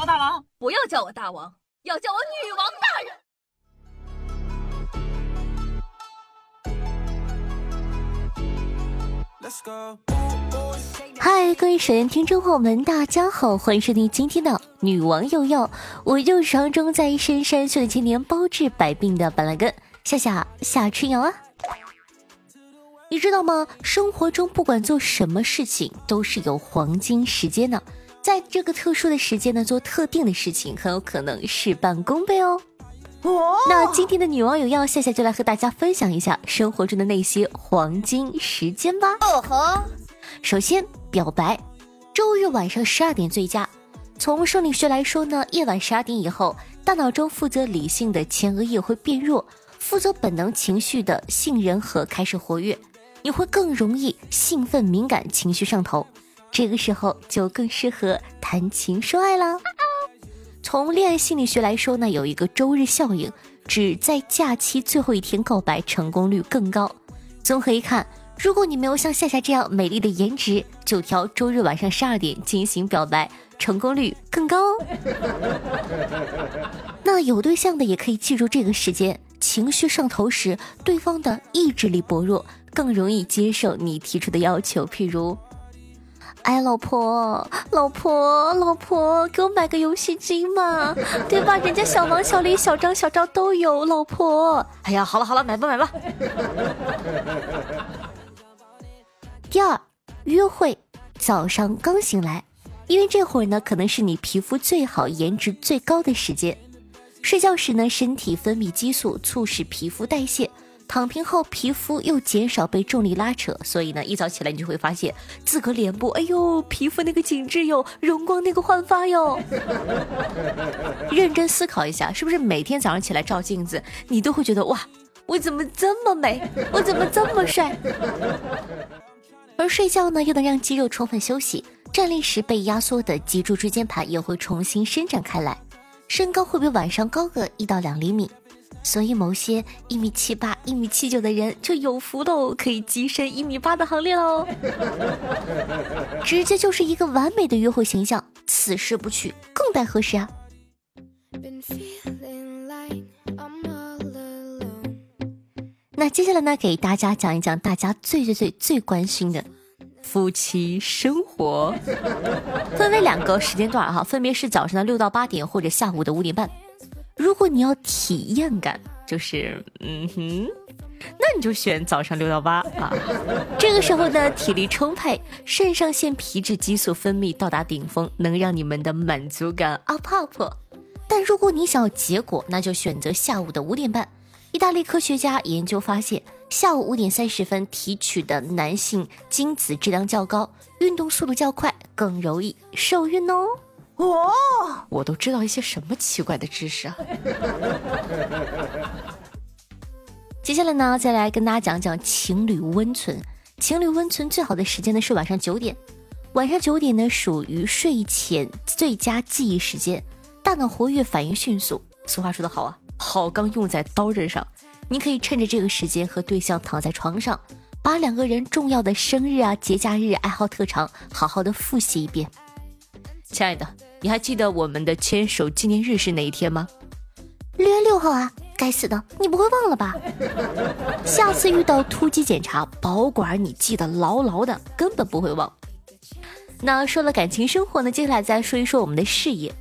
我大王，不要叫我大王，要叫我女王大人。嗨，各位水言听众朋友们，大家好，欢迎收听今天的女王又要，我就是常中在深山修炼千年、包治百病的板蓝根夏夏夏春瑶啊。你知道吗？生活中不管做什么事情，都是有黄金时间的，在这个特殊的时间呢，做特定的事情，很有可能事半功倍哦。那今天的女网友要夏夏就来和大家分享一下生活中的那些黄金时间吧。哦吼，首先表白，周日晚上十二点最佳。从生理学来说呢，夜晚十二点以后，大脑中负责理性的前额叶会变弱，负责本能情绪的杏仁核开始活跃，你会更容易兴奋、敏感、情绪上头，这个时候就更适合谈情说爱了。从恋爱心理学来说呢，有一个周日效应，指在假期最后一天告白成功率更高。综合一看，如果你没有像夏夏这样美丽的颜值，就挑周日晚上十二点进行表白，成功率更高。那有对象的也可以记住这个时间，情绪上头时，对方的意志力薄弱，更容易接受你提出的要求，譬如。哎，老婆，老婆，老婆，给我买个游戏机嘛，对吧？人家小王、小李、小张、小赵都有老婆。哎呀，好了好了，买吧买吧。第二，约会早上刚醒来，因为这会儿呢，可能是你皮肤最好、颜值最高的时间。睡觉时呢，身体分泌激素，促使皮肤代谢。躺平后，皮肤又减少被重力拉扯，所以呢，一早起来你就会发现自个脸部，哎呦，皮肤那个紧致哟，容光那个焕发哟。认真思考一下，是不是每天早上起来照镜子，你都会觉得哇，我怎么这么美，我怎么这么帅？而睡觉呢，又能让肌肉充分休息，站立时被压缩的脊柱椎间盘也会重新伸展开来，身高会比晚上高个一到两厘米。所以，某些一米七八、一米七九的人就有福喽，可以跻身一米八的行列喽。直接就是一个完美的约会形象，此时不去更待何时啊？那接下来呢，给大家讲一讲大家最最最最关心的夫妻生活，分为两个时间段哈，分别是早上的六到八点或者下午的五点半。如果你要体验感，就是嗯哼，那你就选早上六到八啊。这个时候呢，体力充沛，肾上腺皮质激素分泌到达顶峰，能让你们的满足感 up up。但如果你想要结果，那就选择下午的五点半。意大利科学家研究发现，下午五点三十分提取的男性精子质量较高，运动速度较快，更容易受孕哦。哦，我都知道一些什么奇怪的知识啊！接下来呢，再来跟大家讲讲情侣温存。情侣温存最好的时间呢是晚上九点，晚上九点呢属于睡前最佳记忆时间，大脑活跃，反应迅速。俗话说得好啊，好钢用在刀刃上。你可以趁着这个时间和对象躺在床上，把两个人重要的生日啊、节假日、爱好特长好好的复习一遍。亲爱的。你还记得我们的牵手纪念日是哪一天吗？六月六号啊！该死的，你不会忘了吧？下次遇到突击检查，保管你记得牢牢的，根本不会忘。那说了感情生活呢，接下来再说一说我们的事业。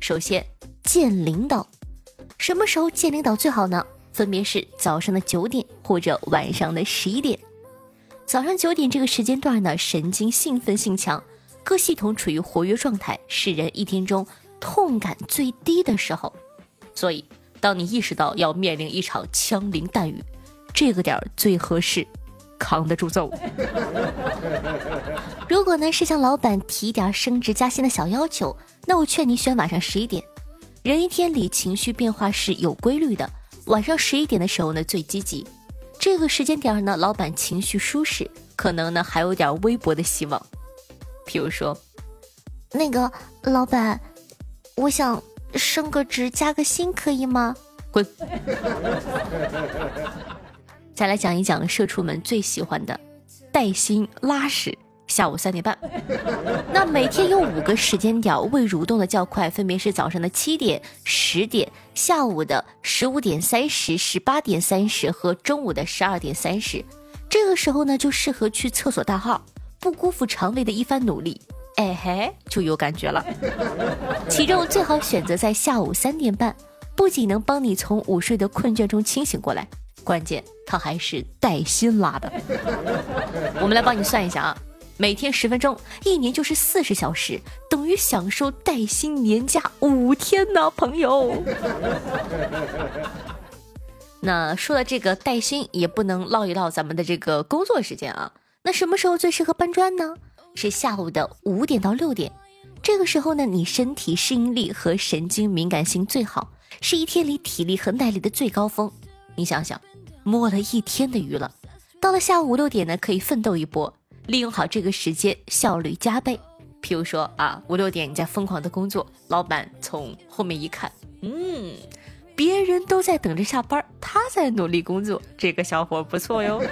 首先见领导，什么时候见领导最好呢？分别是早上的九点或者晚上的十一点。早上九点这个时间段呢，神经兴奋性强。各系统处于活跃状态，是人一天中痛感最低的时候。所以，当你意识到要面临一场枪林弹雨，这个点儿最合适，扛得住揍。如果呢是向老板提点升职加薪的小要求，那我劝你选晚上十一点。人一天里情绪变化是有规律的，晚上十一点的时候呢最积极。这个时间点呢，老板情绪舒适，可能呢还有点微薄的希望。比如说，那个老板，我想升个职加个薪，可以吗？滚！再来讲一讲社畜们最喜欢的带薪拉屎下午三点半。那每天有五个时间点胃蠕动的较快，分别是早上的七点、十点、下午的十五点三十、十八点三十和中午的十二点三十。这个时候呢，就适合去厕所大号，不辜负肠胃的一番努力。哎嘿，就有感觉了。其中最好选择在下午三点半，不仅能帮你从午睡的困倦中清醒过来，关键它还是带薪拉的。我们来帮你算一下啊，每天十分钟，一年就是四十小时，等于享受带薪年假五天呢，朋友。那说到这个带薪，也不能唠一唠咱们的这个工作时间啊。那什么时候最适合搬砖呢？是下午的五点到六点，这个时候呢，你身体适应力和神经敏感性最好，是一天里体力和耐力的最高峰。你想想，摸了一天的鱼了，到了下午五六点呢，可以奋斗一波，利用好这个时间，效率加倍。譬如说啊，五六点你在疯狂的工作，老板从后面一看，嗯，别人都在等着下班，他在努力工作，这个小伙不错哟。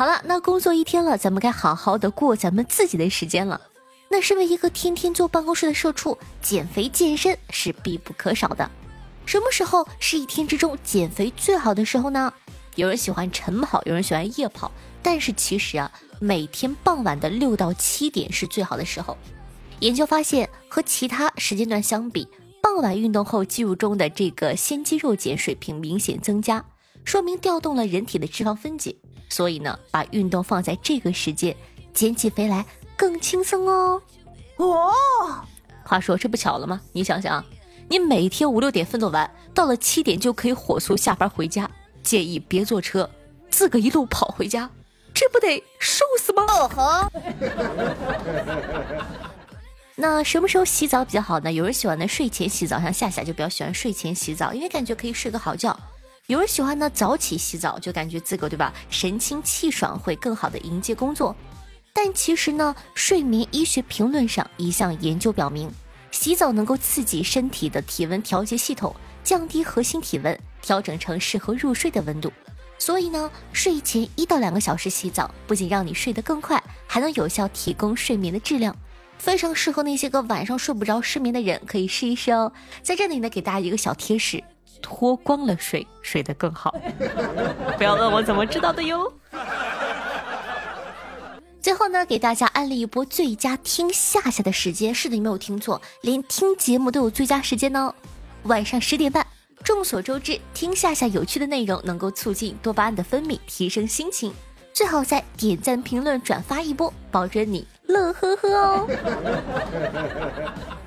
好了，那工作一天了，咱们该好好的过咱们自己的时间了。那身为一个天天坐办公室的社畜，减肥健身是必不可少的。什么时候是一天之中减肥最好的时候呢？有人喜欢晨跑，有人喜欢夜跑，但是其实啊，每天傍晚的六到七点是最好的时候。研究发现，和其他时间段相比，傍晚运动后肌肉中的这个鲜肌肉碱水平明显增加，说明调动了人体的脂肪分解。所以呢，把运动放在这个时间，减起肥来更轻松哦。哦，话说这不巧了吗？你想想，你每天五六点奋斗完，到了七点就可以火速下班回家，建议别坐车，自个一路跑回家，这不得瘦死吗？哦吼。那什么时候洗澡比较好呢？有人喜欢呢睡前洗澡，像夏夏就比较喜欢睡前洗澡，因为感觉可以睡个好觉。有人喜欢呢，早起洗澡就感觉自个对吧，神清气爽，会更好的迎接工作。但其实呢，睡眠医学评论上一项研究表明，洗澡能够刺激身体的体温调节系统，降低核心体温，调整成适合入睡的温度。所以呢，睡前一到两个小时洗澡，不仅让你睡得更快，还能有效提供睡眠的质量，非常适合那些个晚上睡不着、失眠的人，可以试一试哦。在这里呢，给大家一个小贴士。脱光了睡，睡得更好。不要问我怎么知道的哟。最后呢，给大家安利一波最佳听夏夏的时间。是的，你没有听错，连听节目都有最佳时间呢。晚上十点半。众所周知，听夏夏有趣的内容能够促进多巴胺的分泌，提升心情。最好再点赞、评论、转发一波，保证你乐呵呵哦。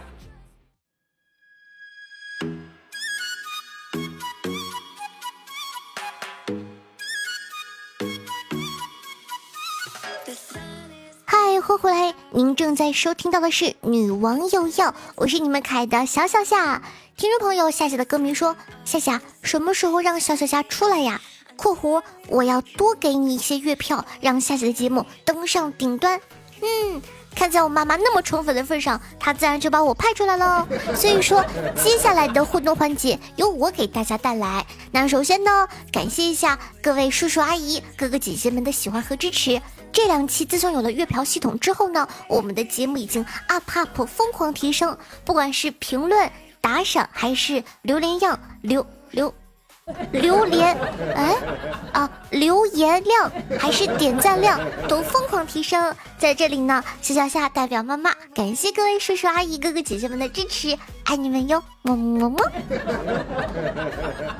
欢迎回来，您正在收听到的是《女王有药》，我是你们可爱的小小夏。听众朋友，夏夏的歌迷说：“夏夏，什么时候让小小夏出来呀？”（括弧我要多给你一些月票，让夏夏的节目登上顶端。）嗯。看在我妈妈那么宠粉的份上，她自然就把我派出来了。所以说，接下来的互动环节由我给大家带来。那首先呢，感谢一下各位叔叔阿姨、哥哥姐姐们的喜欢和支持。这两期自从有了月票系统之后呢，我们的节目已经 up up 疯狂提升，不管是评论、打赏还是榴莲样榴榴。榴莲，哎，啊，留言量还是点赞量都疯狂提升，在这里呢，小小夏代表妈妈感谢各位叔叔阿姨、哥哥姐姐们的支持，爱你们哟，么么么。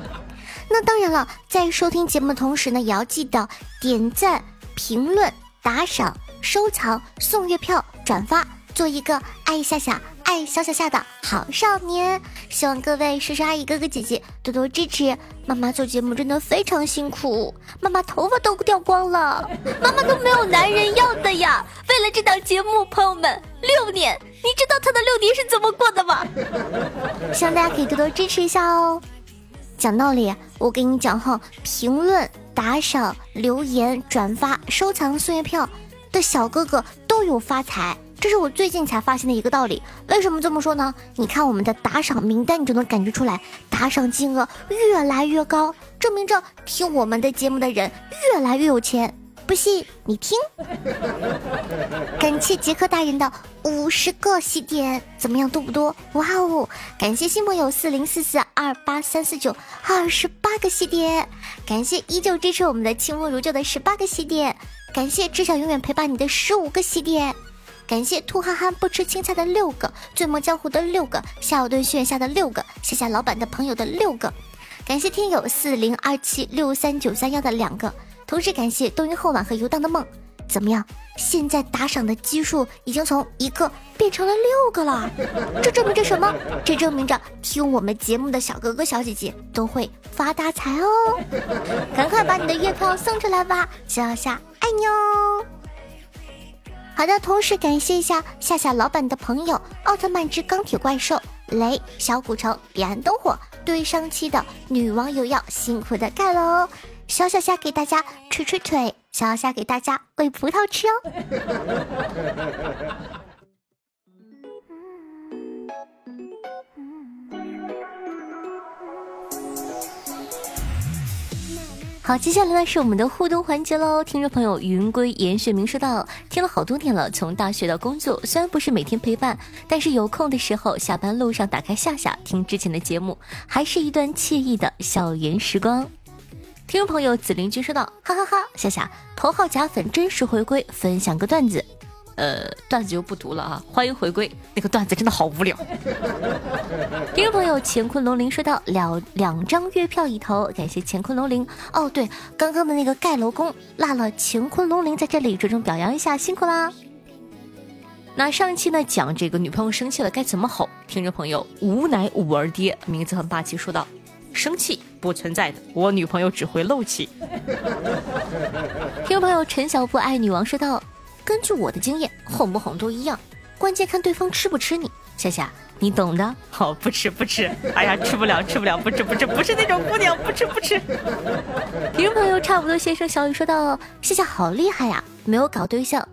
那当然了，在收听节目的同时呢，也要记得点赞、评论、打赏、收藏、送月票、转发，做一个爱夏夏。爱小小夏的好少年，希望各位叔叔阿姨、哥哥姐姐多多支持。妈妈做节目真的非常辛苦，妈妈头发都掉光了，妈妈都没有男人要的呀。为了这档节目，朋友们，六年，你知道他的六年是怎么过的吗？希望大家可以多多支持一下哦。讲道理，我给你讲哈，评论、打赏、留言、转发、收藏、送月票的小哥哥都有发财。这是我最近才发现的一个道理。为什么这么说呢？你看我们的打赏名单，你就能感觉出来，打赏金额越来越高，证明着听我们的节目的人越来越有钱。不信你听。感谢杰克大人的五十个喜点，怎么样多不多？哇哦！感谢新朋友四零四四二八三四九二十八个喜点，感谢依旧支持我们的清风如旧的十八个喜点，感谢只想永远陪伴你的十五个喜点，感谢兔憨憨不吃青菜的六个，醉梦江湖的六个，夏尔顿炫下的六个，谢谢老板的朋友的六个，感谢听友四零二七六三九三幺的两个。同时感谢冬云后晚和游荡的梦，怎么样？现在打赏的基数已经从一个变成了六个了，这证明着什么？这证明着听我们节目的小哥哥小姐姐都会发大财哦！赶快把你的月票送出来吧，小夏爱你哦！好的，同时感谢一下夏夏老板的朋友奥特曼之钢铁怪兽雷小古城彼岸灯火对上期的女网友要辛苦的盖喽哦。小小虾给大家捶捶腿，小小虾给大家喂葡萄吃哦。好，接下来呢是我们的互动环节喽。听众朋友云归严雪明说道：“听了好多年了，从大学到工作，虽然不是每天陪伴，但是有空的时候，下班路上打开夏夏听之前的节目，还是一段惬意的校园时光。”听众朋友紫菱君说道：“哈哈哈，夏夏头号假粉真实回归，分享个段子。呃，段子就不读了啊，欢迎回归。那个段子真的好无聊。”听众朋友乾坤龙鳞说道：“两两张月票一头，感谢乾坤龙鳞。哦，对，刚刚的那个盖楼工落了，乾坤龙鳞在这里着重表扬一下，辛苦啦。”那上一期呢讲这个女朋友生气了该怎么吼？听众朋友无奶五儿爹，名字很霸气，说道。生气不存在的，我女朋友只会漏气。听众朋友陈小布爱女王说道：“根据我的经验，哄不哄都一样，关键看对方吃不吃你。夏夏，你懂的。好，不吃不吃。哎呀，吃不了吃不了，不吃不吃，不是那种姑娘，不吃不吃。听众朋友差不多先生小雨说道：“夏夏好厉害呀，没有搞对象。”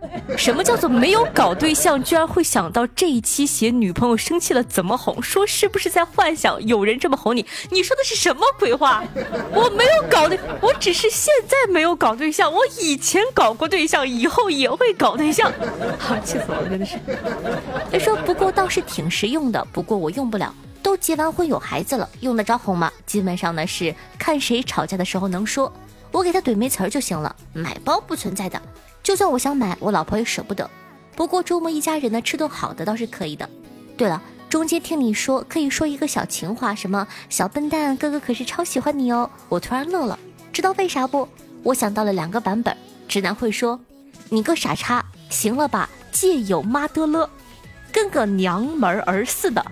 什么叫做没有搞对象，居然会想到这一期写女朋友生气了怎么哄？说是不是在幻想有人这么哄你？你说的是什么鬼话？我没有搞对，我只是现在没有搞对象，我以前搞过对象，以后也会搞对象。好，气死我了，真的是。他说不过倒是挺实用的，不过我用不了，都结完婚有孩子了，用得着哄吗？基本上呢是看谁吵架的时候能说，我给他怼没词儿就行了，买包不存在的。就算我想买，我老婆也舍不得。不过周末一家人呢，吃顿好的倒是可以的。对了，中间听你说可以说一个小情话，什么小笨蛋哥哥可是超喜欢你哦。我突然乐了，知道为啥不？我想到了两个版本。直男会说：“你个傻叉，行了吧，借有妈的了，跟个娘们儿似的。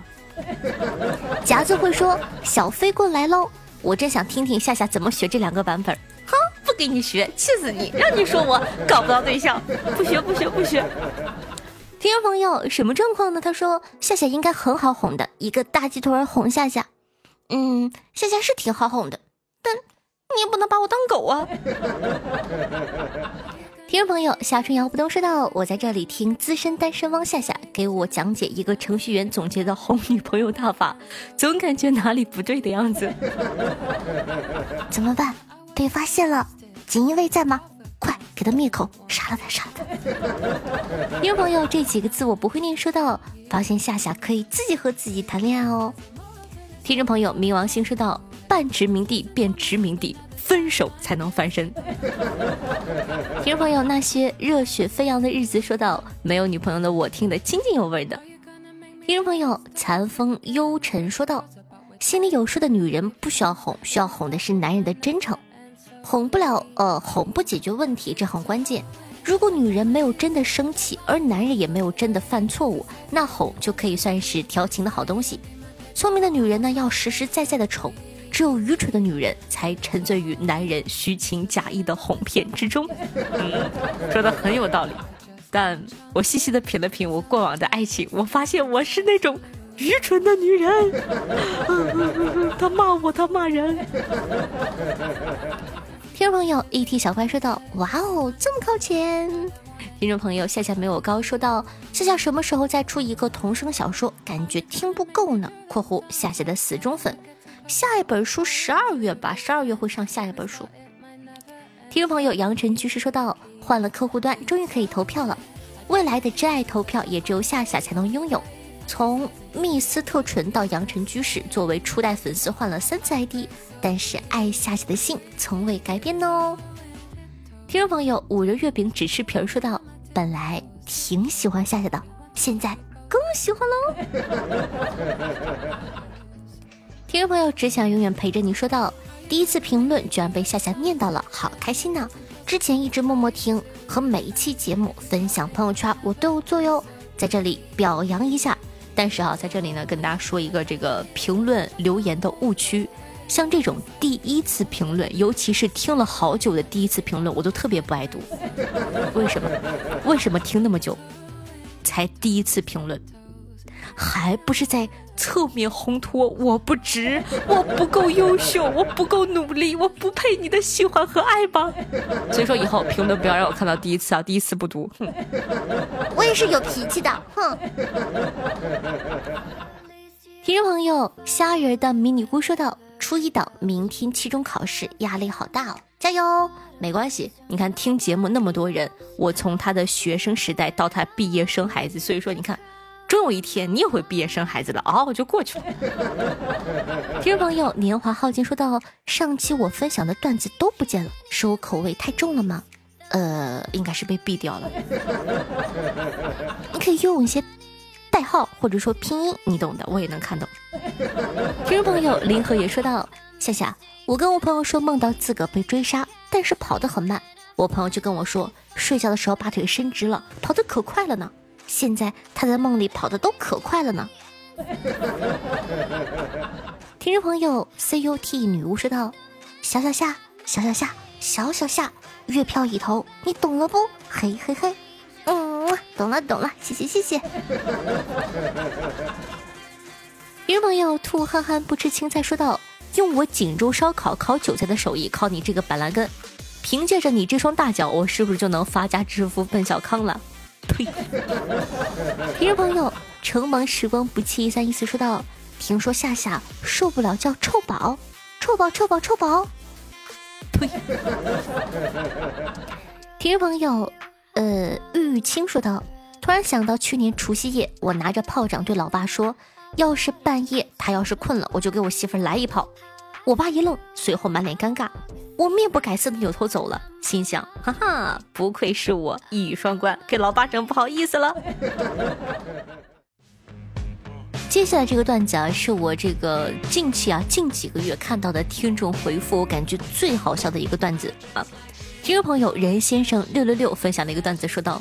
”夹子会说：“小飞棍来喽。”我真想听听夏夏怎么学这两个版本。给你学，气死你！让你说我搞不到对象，不学不学不学。听众朋友，什么状况呢？他说夏夏应该很好哄的，一个大鸡腿哄夏夏。嗯，夏夏是挺好哄的，但你也不能把我当狗啊。听众朋友，夏春瑶不懂说道：“我在这里听资深单身汪夏夏给我讲解一个程序员总结的哄女朋友大法，总感觉哪里不对的样子。怎么办？被发现了？锦衣卫在吗？快给他灭口，杀了他，杀了他！听众朋友，这几个字我不会念，说到发现夏夏可以自己和自己谈恋爱哦。听众朋友，冥王星说道：半殖民地变殖民地，分手才能翻身。听众朋友，那些热血飞扬的日子说道：没有女朋友的我听得津津有味的。听众朋友，残风幽沉说道：心里有数的女人不需要哄，需要哄的是男人的真诚。哄不了，呃，哄不解决问题，这很关键。如果女人没有真的生气，而男人也没有真的犯错误，那哄就可以算是调情的好东西。聪明的女人呢，要实实在在的宠；只有愚蠢的女人才沉醉于男人虚情假意的哄骗之中。嗯，说的很有道理。但我细细的品了品我过往的爱情，我发现我是那种愚蠢的女人。他骂我，他骂人。听众朋友，ET 小怪说道：“哇哦，这么靠前！”听众朋友，夏夏没有高说道：“夏夏什么时候再出一个童声小说？感觉听不够呢。”（括弧夏夏的死忠粉）下一本书十二月吧，十二月会上下一本书。听众朋友杨晨居士说道：“换了客户端，终于可以投票了。未来的真爱投票也只有夏夏才能拥有。从密斯特纯到阳晨居士，作为初代粉丝换了三次 ID，但是爱夏夏的心从未改变哦。”听众朋友五仁月饼只吃皮儿说道：“本来挺喜欢夏夏的，现在更喜欢喽。”听众朋友只想永远陪着你说道。第一次评论居然被夏夏念到了，好开心呐！之前一直默默听和每一期节目分享朋友圈，我都有做哟，在这里表扬一下。但是啊，在这里呢，跟大家说一个这个评论留言的误区，像这种第一次评论，尤其是听了好久的第一次评论，我都特别不爱读。为什么？为什么听那么久才第一次评论？还不是在侧面烘托我不值，我不够优秀，我不够努力，我不配你的喜欢和爱吗？所以说以后评论不要让我看到第一次啊，第一次不读。哼，我也是有脾气的，哼。听众朋友，虾仁的迷你姑说道：“初一档，明天期中考试，压力好大哦，加油！没关系，你看听节目那么多人，我从他的学生时代到他毕业生孩子，所以说你看。”终有一天你也会毕业生孩子的哦，就过去了。听众朋友，年华耗尽说到上期我分享的段子都不见了，是我口味太重了吗？呃，应该是被毙掉了。你可以用一些代号或者说拼音，你懂的，我也能看懂。听众朋友，林和也说到夏夏，我跟我朋友说梦到自个被追杀，但是跑得很慢，我朋友就跟我说睡觉的时候把腿伸直了，跑得可快了呢。现在他在梦里跑的都可快了呢。听众朋友，CUT 女巫说道：“小小夏，小小夏，小小夏，月票已投，你懂了不？嘿嘿嘿，嗯，懂了懂了，谢谢谢谢。”听众朋友，兔憨憨不吃青菜说道：“用我锦州烧烤烤韭菜的手艺，靠你这个板蓝根，凭借着你这双大脚，我是不是就能发家致富奔小康了？”呸！听众朋友，橙芒时光不弃一三一四说道：“听说夏夏受不了叫臭宝，臭宝臭宝臭宝。”呸！听众朋友，呃，玉玉清说道：“突然想到去年除夕夜，我拿着炮仗对老爸说，要是半夜他要是困了，我就给我媳妇来一炮。我爸一愣，随后满脸尴尬。我面不改色的扭头走了，心想：哈哈，不愧是我一语双关，给老爸整不好意思了。接下来这个段子啊，是我这个近期啊近几个月看到的听众回复，我感觉最好笑的一个段子啊。听众朋友任先生六六六分享的一个段子，说道：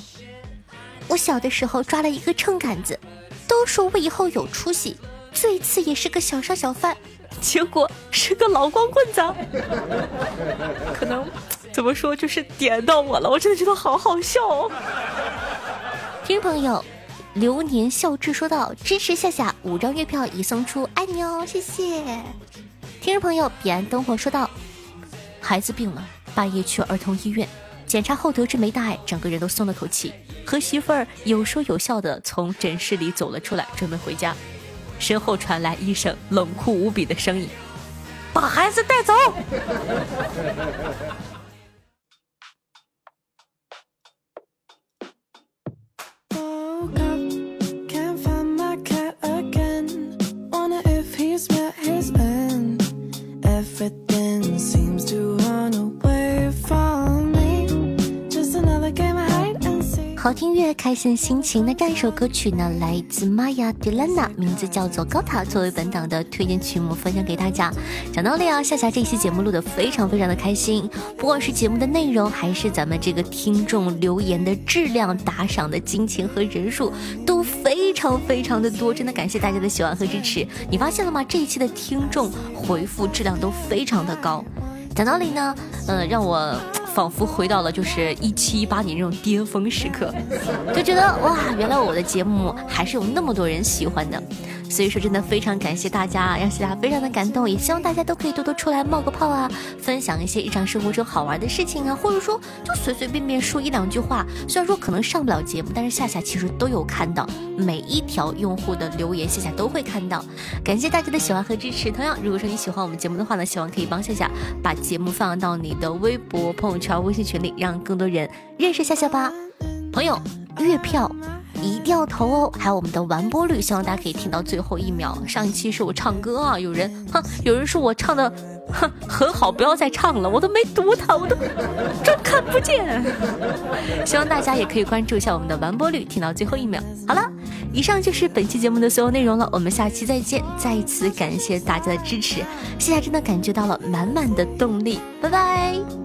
我小的时候抓了一个秤杆子，都说我以后有出息，最次也是个小商小贩。结果是个老光棍子，可能怎么说就是点到我了，我真的觉得好好笑。哦。听众朋友，流年笑志说道：“支持夏夏五张月票已送出，爱你哦，谢谢。听众朋友，彼岸灯火说道：“孩子病了，半夜去儿童医院检查后得知没大碍，整个人都松了口气，和媳妇儿有说有笑的从诊室里走了出来，准备回家。身后传来一声冷酷无比的声音：“把孩子带走。”好听乐，开心心情。那这一首歌曲呢，来自玛雅迪兰娜，名字叫做《高塔》，作为本档的推荐曲目分享给大家。讲道理啊，夏夏这期节目录的非常非常的开心，不管是节目的内容，还是咱们这个听众留言的质量、打赏的金钱和人数，都非常非常的多。真的感谢大家的喜欢和支持。你发现了吗？这一期的听众回复质量都非常的高。讲道理呢，嗯，让我。仿佛回到了就是一七一八年那种巅峰时刻，就觉得哇，原来我的节目还是有那么多人喜欢的。所以说真的非常感谢大家，让夏夏非常的感动，也希望大家都可以多多出来冒个泡啊，分享一些日常生活中好玩的事情啊，或者说就随随便便说一两句话。虽然说可能上不了节目，但是夏夏其实都有看到每一条用户的留言，夏夏都会看到。感谢大家的喜欢和支持。同样，如果说你喜欢我们节目的话呢，希望可以帮夏夏把节目放到你的微博、朋友圈、微信群里，让更多人认识夏夏吧。朋友，月票。一定要投哦！还有我们的完播率，希望大家可以听到最后一秒。上一期是我唱歌啊，有人哼，有人说我唱的哼很好，不要再唱了，我都没读他，我都装看不见。希望大家也可以关注一下我们的完播率，听到最后一秒。好了，以上就是本期节目的所有内容了，我们下期再见！再一次感谢大家的支持，现在真的感觉到了满满的动力，拜拜。